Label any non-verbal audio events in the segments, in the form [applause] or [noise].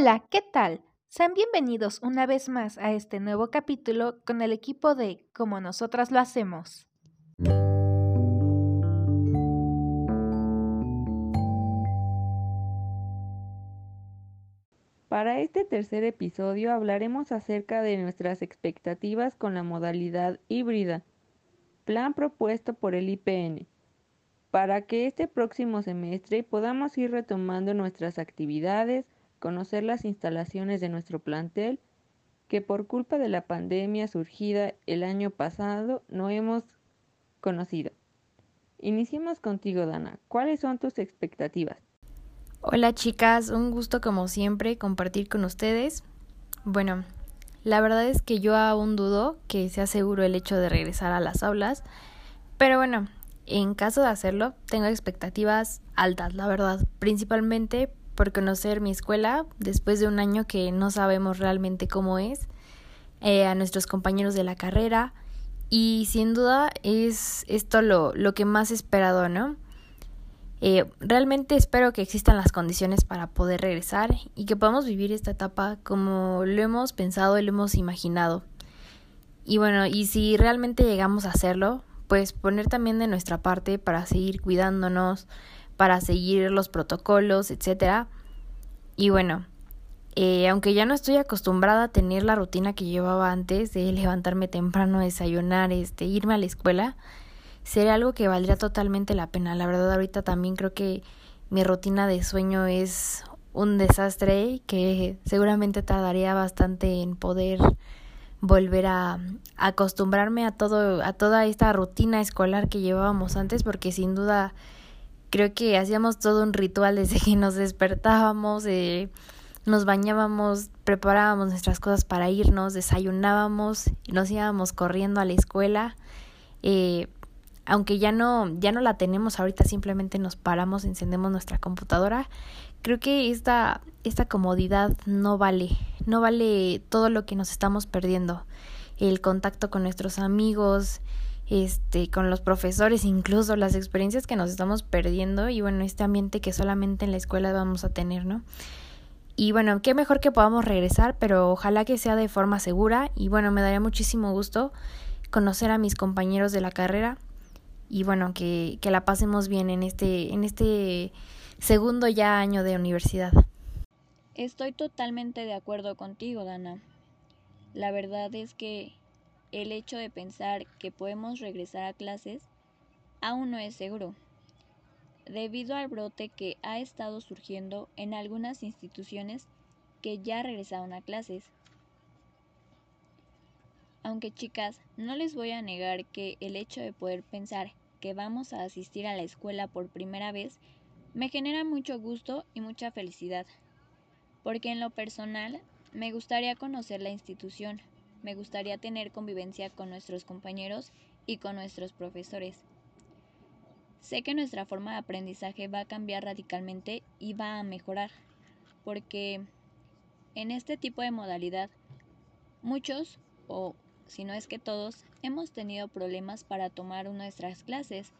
Hola, ¿qué tal? Sean bienvenidos una vez más a este nuevo capítulo con el equipo de Como nosotras lo hacemos. Para este tercer episodio hablaremos acerca de nuestras expectativas con la modalidad híbrida, plan propuesto por el IPN, para que este próximo semestre podamos ir retomando nuestras actividades, conocer las instalaciones de nuestro plantel, que por culpa de la pandemia surgida el año pasado no hemos conocido. Iniciemos contigo, Dana. ¿Cuáles son tus expectativas? Hola chicas, un gusto como siempre compartir con ustedes. Bueno, la verdad es que yo aún dudo que sea seguro el hecho de regresar a las aulas, pero bueno, en caso de hacerlo, tengo expectativas altas, la verdad, principalmente por conocer mi escuela después de un año que no sabemos realmente cómo es, eh, a nuestros compañeros de la carrera y sin duda es esto lo, lo que más he esperado, ¿no? Eh, realmente espero que existan las condiciones para poder regresar y que podamos vivir esta etapa como lo hemos pensado y lo hemos imaginado. Y bueno, y si realmente llegamos a hacerlo, pues poner también de nuestra parte para seguir cuidándonos, para seguir los protocolos, etcétera. Y bueno, eh, aunque ya no estoy acostumbrada a tener la rutina que llevaba antes de [laughs] levantarme temprano, desayunar, este, irme a la escuela, sería algo que valdría totalmente la pena. La verdad, ahorita también creo que mi rutina de sueño es un desastre que seguramente tardaría bastante en poder volver a acostumbrarme a todo a toda esta rutina escolar que llevábamos antes porque sin duda creo que hacíamos todo un ritual desde que nos despertábamos eh, nos bañábamos preparábamos nuestras cosas para irnos desayunábamos nos íbamos corriendo a la escuela eh, aunque ya no, ya no la tenemos ahorita, simplemente nos paramos, encendemos nuestra computadora, creo que esta, esta comodidad no vale, no vale todo lo que nos estamos perdiendo. El contacto con nuestros amigos, este, con los profesores, incluso las experiencias que nos estamos perdiendo y bueno, este ambiente que solamente en la escuela vamos a tener, ¿no? Y bueno, qué mejor que podamos regresar, pero ojalá que sea de forma segura y bueno, me daría muchísimo gusto conocer a mis compañeros de la carrera y bueno, que, que la pasemos bien en este, en este segundo ya año de universidad. Estoy totalmente de acuerdo contigo, Dana. La verdad es que el hecho de pensar que podemos regresar a clases aún no es seguro, debido al brote que ha estado surgiendo en algunas instituciones que ya regresaron a clases. Aunque chicas, no les voy a negar que el hecho de poder pensar que vamos a asistir a la escuela por primera vez me genera mucho gusto y mucha felicidad, porque en lo personal me gustaría conocer la institución, me gustaría tener convivencia con nuestros compañeros y con nuestros profesores. Sé que nuestra forma de aprendizaje va a cambiar radicalmente y va a mejorar, porque en este tipo de modalidad muchos o si no es que todos, hemos tenido problemas para tomar nuestras clases,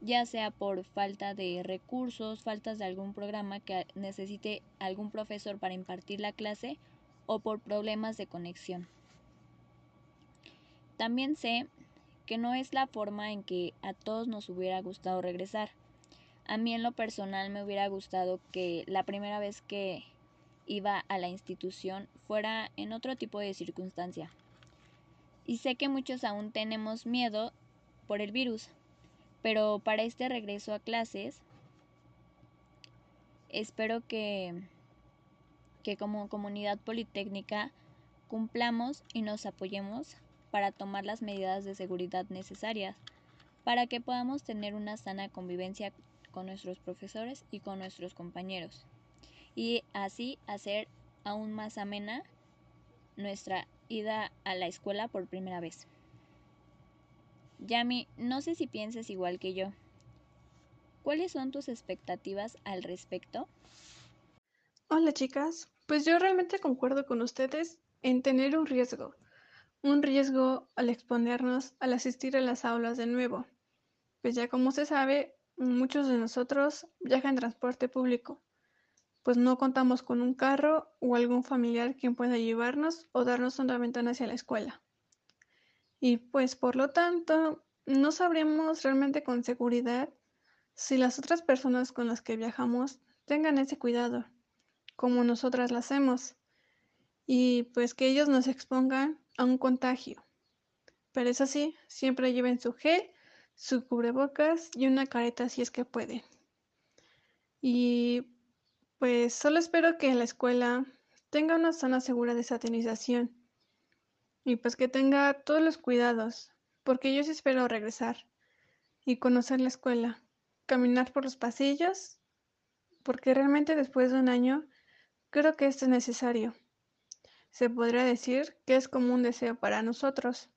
ya sea por falta de recursos, faltas de algún programa que necesite algún profesor para impartir la clase o por problemas de conexión. También sé que no es la forma en que a todos nos hubiera gustado regresar. A mí en lo personal me hubiera gustado que la primera vez que iba a la institución fuera en otro tipo de circunstancia, y sé que muchos aún tenemos miedo por el virus, pero para este regreso a clases espero que, que como comunidad politécnica cumplamos y nos apoyemos para tomar las medidas de seguridad necesarias para que podamos tener una sana convivencia con nuestros profesores y con nuestros compañeros y así hacer aún más amena nuestra ida a la escuela por primera vez. Yami, no sé si piensas igual que yo. ¿Cuáles son tus expectativas al respecto? Hola chicas, pues yo realmente concuerdo con ustedes en tener un riesgo, un riesgo al exponernos al asistir a las aulas de nuevo, pues ya como se sabe, muchos de nosotros viajan en transporte público, pues no contamos con un carro o algún familiar quien pueda llevarnos o darnos una ventana hacia la escuela. Y pues por lo tanto, no sabremos realmente con seguridad si las otras personas con las que viajamos tengan ese cuidado, como nosotras lo hacemos, y pues que ellos nos expongan a un contagio. Pero eso sí, siempre lleven su gel, su cubrebocas y una careta si es que pueden. Y pues solo espero que la escuela tenga una zona segura de satinización y pues que tenga todos los cuidados, porque yo sí espero regresar y conocer la escuela, caminar por los pasillos, porque realmente después de un año creo que esto es necesario. Se podría decir que es como un deseo para nosotros.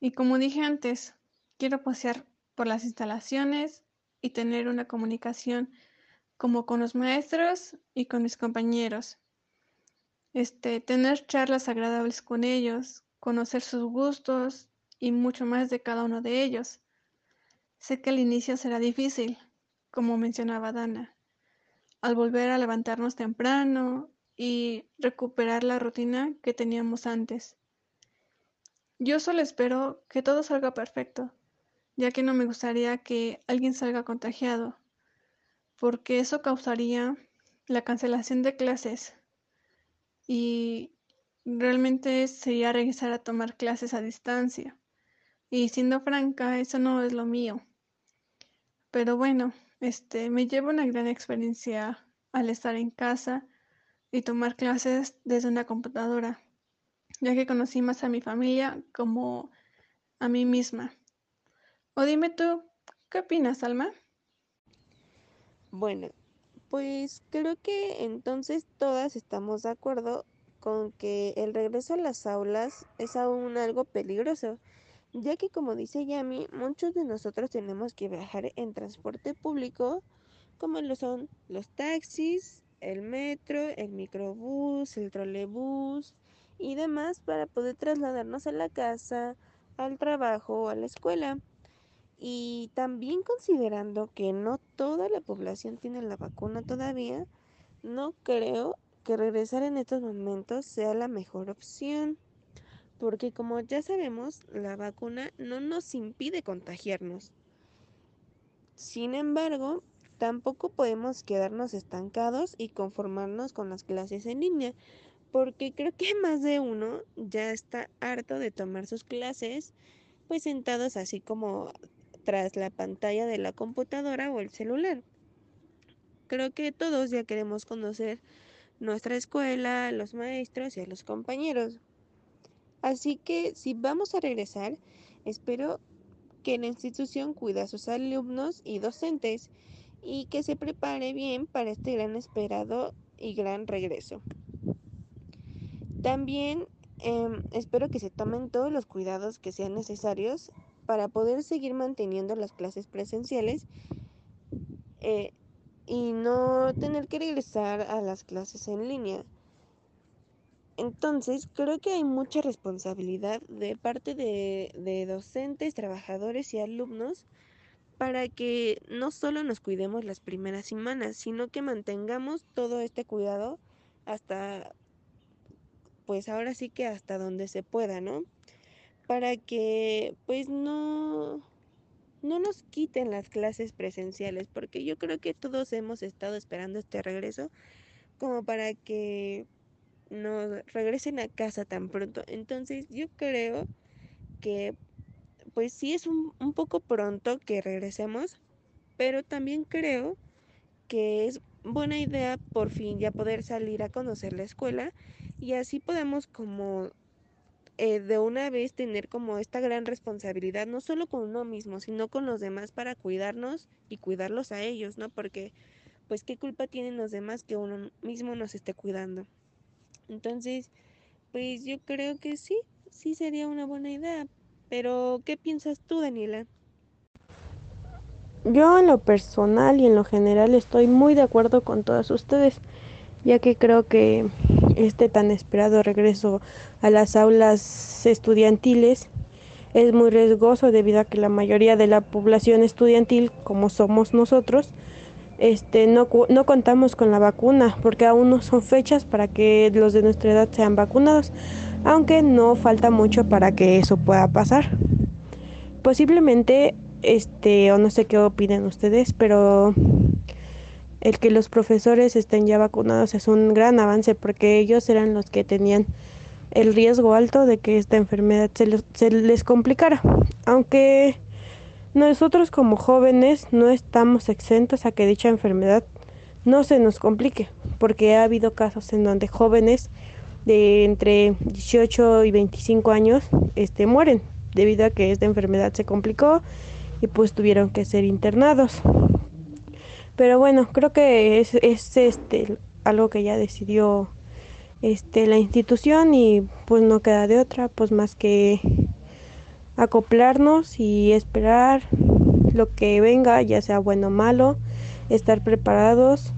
Y como dije antes, quiero pasear por las instalaciones y tener una comunicación como con los maestros y con mis compañeros. Este, tener charlas agradables con ellos, conocer sus gustos y mucho más de cada uno de ellos. Sé que al inicio será difícil, como mencionaba Dana, al volver a levantarnos temprano y recuperar la rutina que teníamos antes. Yo solo espero que todo salga perfecto, ya que no me gustaría que alguien salga contagiado, porque eso causaría la cancelación de clases y realmente sería regresar a tomar clases a distancia. Y siendo franca, eso no es lo mío. Pero bueno, este, me llevo una gran experiencia al estar en casa y tomar clases desde una computadora, ya que conocí más a mi familia como a mí misma. O dime tú, ¿qué opinas, Alma? Bueno, pues creo que entonces todas estamos de acuerdo con que el regreso a las aulas es aún algo peligroso, ya que como dice Yami, muchos de nosotros tenemos que viajar en transporte público, como lo son los taxis, el metro, el microbús, el trolebús y demás para poder trasladarnos a la casa, al trabajo o a la escuela. Y también considerando que no toda la población tiene la vacuna todavía, no creo que regresar en estos momentos sea la mejor opción. Porque como ya sabemos, la vacuna no nos impide contagiarnos. Sin embargo, tampoco podemos quedarnos estancados y conformarnos con las clases en línea, porque creo que [laughs] más de uno ya está harto de tomar sus clases pues sentados así como tras la pantalla de la computadora o el celular. Creo que todos ya queremos conocer nuestra escuela, a los maestros y a los compañeros. Así que si vamos a regresar, espero que la institución cuide a sus alumnos y docentes y que se prepare bien para este gran esperado y gran regreso. También em, espero que se tomen todos los cuidados que sean necesarios para poder seguir manteniendo las clases presenciales eh, y no tener que regresar a las clases en línea. Entonces, creo que hay mucha responsabilidad de parte de, de docentes, trabajadores y alumnos para que no solo nos cuidemos las primeras semanas, sino que mantengamos todo este cuidado hasta, pues ahora sí que hasta donde se pueda, ¿no? Para que pues no, no nos quiten las clases presenciales, porque yo creo que todos hemos estado esperando este regreso como para que nos regresen a casa tan pronto. Entonces yo creo que pues sí es un, poco pronto que regresemos, pero también creo que es buena idea por fin ya poder salir a conocer la escuela y así podemos como eh, de una vez tener como esta gran responsabilidad, no solo con uno mismo, sino con los demás para cuidarnos y cuidarlos a ellos, ¿no? Porque pues qué culpa tienen los demás que uno mismo nos esté cuidando. Entonces, pues yo creo que sí, sí sería una buena idea, pero, ¿qué piensas tú, Daniela? Yo en lo personal y en lo general estoy muy de acuerdo con todas ustedes, ya que creo que este tan esperado regreso a las aulas estudiantiles es muy riesgoso debido a que la mayoría de la población estudiantil, como somos nosotros, este, no, no contamos con la vacuna porque aún no son fechas para que los de nuestra edad sean vacunados, aunque no falta mucho para que eso pueda pasar. Posiblemente, este, o no sé qué opinen ustedes, pero el que los profesores estén ya vacunados es un gran avance porque ellos eran los que tenían el riesgo alto de que esta enfermedad se, se les complicara. Aunque nosotros como jóvenes no estamos exentos a que dicha enfermedad no se nos complique, porque ha habido casos en donde jóvenes de entre 18 y 25 años este, mueren debido a que esta enfermedad se complicó y pues tuvieron que ser internados. Pero bueno, creo que es, es este algo que ya decidió este la institución y pues no queda de otra pues más que acoplarnos y esperar lo que venga, ya sea bueno o malo, estar preparados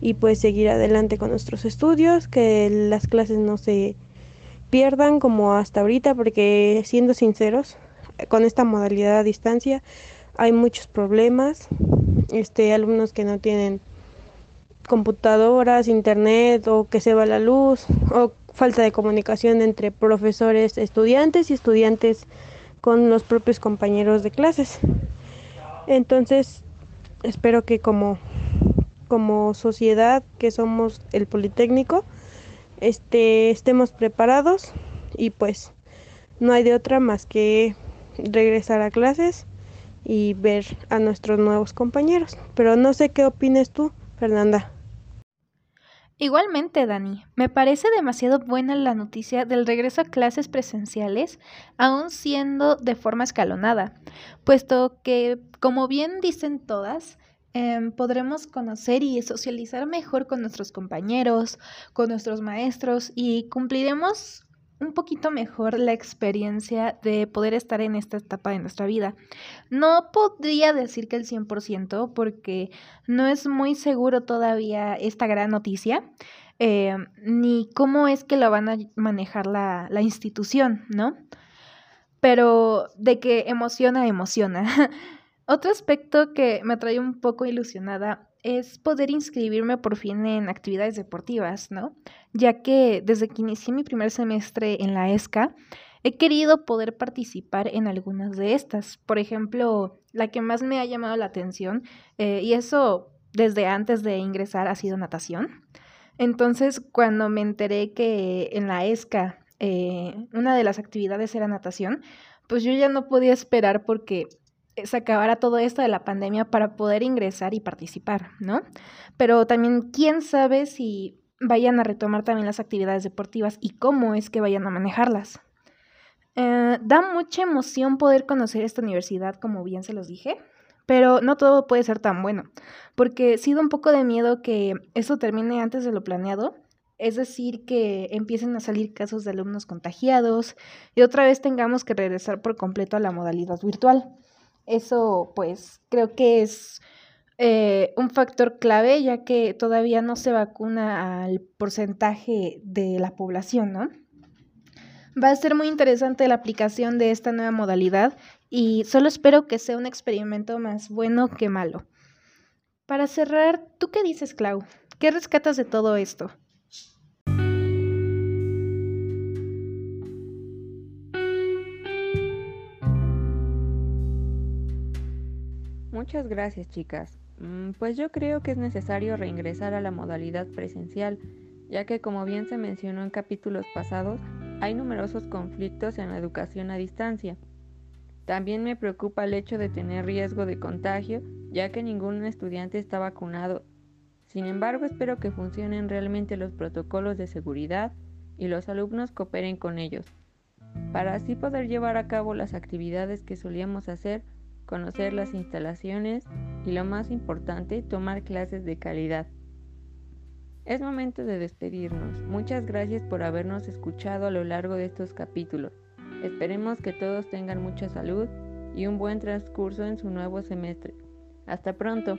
y pues seguir adelante con nuestros estudios, que las clases no se pierdan como hasta ahorita, porque siendo sinceros, con esta modalidad a distancia hay muchos problemas, este alumnos que no tienen computadoras, internet o que se va la luz o falta de comunicación entre profesores, estudiantes y estudiantes con los propios compañeros de clases. Entonces, espero que como, como sociedad que somos el Politécnico, este, estemos preparados y pues no hay de otra más que regresar a clases y ver a nuestros nuevos compañeros. Pero no sé qué opines tú, Fernanda. Igualmente, Dani, me parece demasiado buena la noticia del regreso a clases presenciales, aún siendo de forma escalonada, puesto que, como bien dicen todas, em, podremos conocer y socializar mejor con nuestros compañeros, con nuestros maestros y cumpliremos un poquito mejor la experiencia de poder estar en esta etapa de nuestra vida. No podría decir que el 100% porque no es muy seguro todavía esta gran noticia, eh, ni cómo es que lo van a manejar la, la institución, ¿no? Pero de que emociona, emociona. [laughs] Otro aspecto que me trae un poco ilusionada es poder inscribirme por fin en actividades deportivas, ¿no? Ya que desde que inicié mi primer semestre en la ESCA, he querido poder participar en algunas de estas. Por ejemplo, la que más me ha llamado la atención, eh, y eso desde antes de ingresar, ha sido natación. Entonces, cuando me enteré que en la ESCA eh, una de las actividades era natación, pues yo ya no podía esperar porque se acabara todo esto de la pandemia para poder ingresar y participar, ¿no? Pero también, ¿quién sabe si vayan a retomar también las actividades deportivas y cómo es que vayan a manejarlas? Eh, da mucha emoción poder conocer esta universidad, como bien se los dije, pero no todo puede ser tan bueno, porque sí da un poco de miedo que eso termine antes de lo planeado, es decir, que empiecen a salir casos de alumnos contagiados y otra vez tengamos que regresar por completo a la modalidad virtual. Eso pues creo que es eh, un factor clave ya que todavía no se vacuna al porcentaje de la población, ¿no? Va a ser muy interesante la aplicación de esta nueva modalidad y solo espero que sea un experimento más bueno que malo. Para cerrar, ¿tú qué dices, Clau? ¿Qué rescatas de todo esto? Muchas gracias, chicas. Mm, pues yo creo que es necesario reingresar a la modalidad presencial, ya que como bien se mencionó en capítulos pasados, hay numerosos conflictos en la educación a distancia. También me preocupa el hecho de tener riesgo de contagio, ya que ningún estudiante está vacunado. Sin embargo, espero que funcionen realmente los protocolos de seguridad y los alumnos cooperen con ellos, para así poder llevar a cabo las actividades que solíamos hacer conocer las instalaciones y lo más importante, tomar clases de calidad. Es momento de despedirnos. Muchas gracias por habernos escuchado a lo largo de estos capítulos. Esperemos que todos tengan mucha salud y un buen transcurso en su nuevo semestre. Hasta pronto.